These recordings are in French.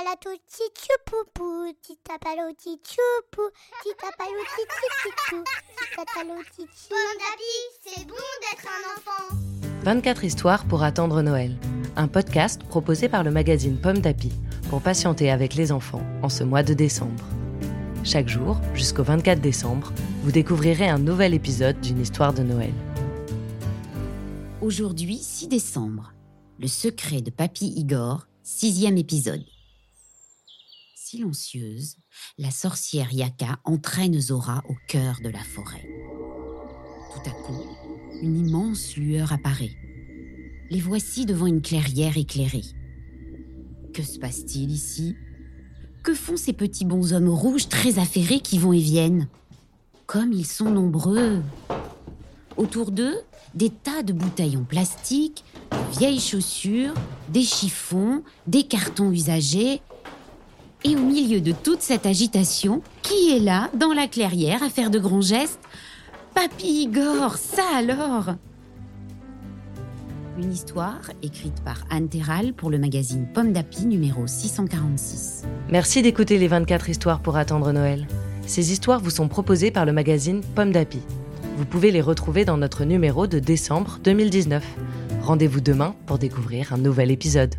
palato tchoupoupou, titapalo tchoupoupou, titapalo tchoupoupou, titapalo tchoupoupou. Pomme d'api, c'est bon d'être un enfant. 24 histoires pour attendre Noël. Un podcast proposé par le magazine Pomme d'Api pour patienter avec les enfants en ce mois de décembre. Chaque jour, jusqu'au 24 décembre, vous découvrirez un nouvel épisode d'une histoire de Noël. Aujourd'hui, 6 décembre. Le secret de Papy Igor, sixième épisode. Silencieuse, la sorcière Yaka entraîne Zora au cœur de la forêt. Tout à coup, une immense lueur apparaît. Les voici devant une clairière éclairée. Que se passe-t-il ici? Que font ces petits bonshommes rouges très affairés qui vont et viennent? Comme ils sont nombreux Autour d'eux, des tas de bouteilles en plastique, de vieilles chaussures, des chiffons, des cartons usagés. Et au milieu de toute cette agitation, qui est là, dans la clairière, à faire de grands gestes? Papy Igor, ça alors Une histoire écrite par Anne Terral pour le magazine Pomme d'Api numéro 646. Merci d'écouter les 24 histoires pour attendre Noël. Ces histoires vous sont proposées par le magazine Pomme d'Api. Vous pouvez les retrouver dans notre numéro de décembre 2019. Rendez-vous demain pour découvrir un nouvel épisode.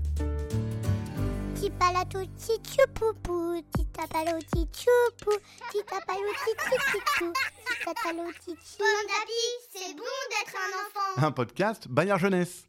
D'api, c'est bon d'être un enfant. Un podcast Bayard Jeunesse.